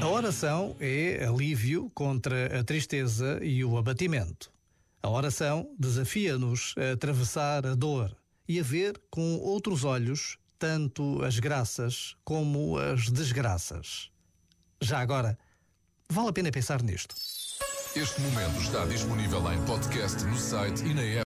A oração é alívio contra a tristeza e o abatimento. A oração desafia-nos a atravessar a dor e a ver com outros olhos tanto as graças como as desgraças. Já agora, vale a pena pensar nisto. Este momento está disponível em podcast no site e na app.